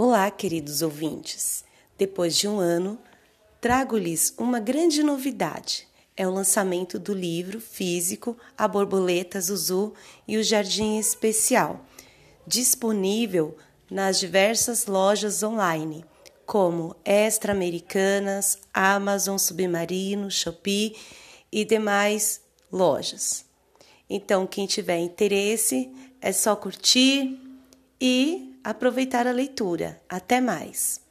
Olá, queridos ouvintes. Depois de um ano, trago-lhes uma grande novidade. É o lançamento do livro físico A Borboleta Zuzu e o Jardim Especial, disponível nas diversas lojas online, como Extra Americanas, Amazon Submarino, Shopee e demais lojas. Então, quem tiver interesse, é só curtir e aproveitar a leitura. Até mais!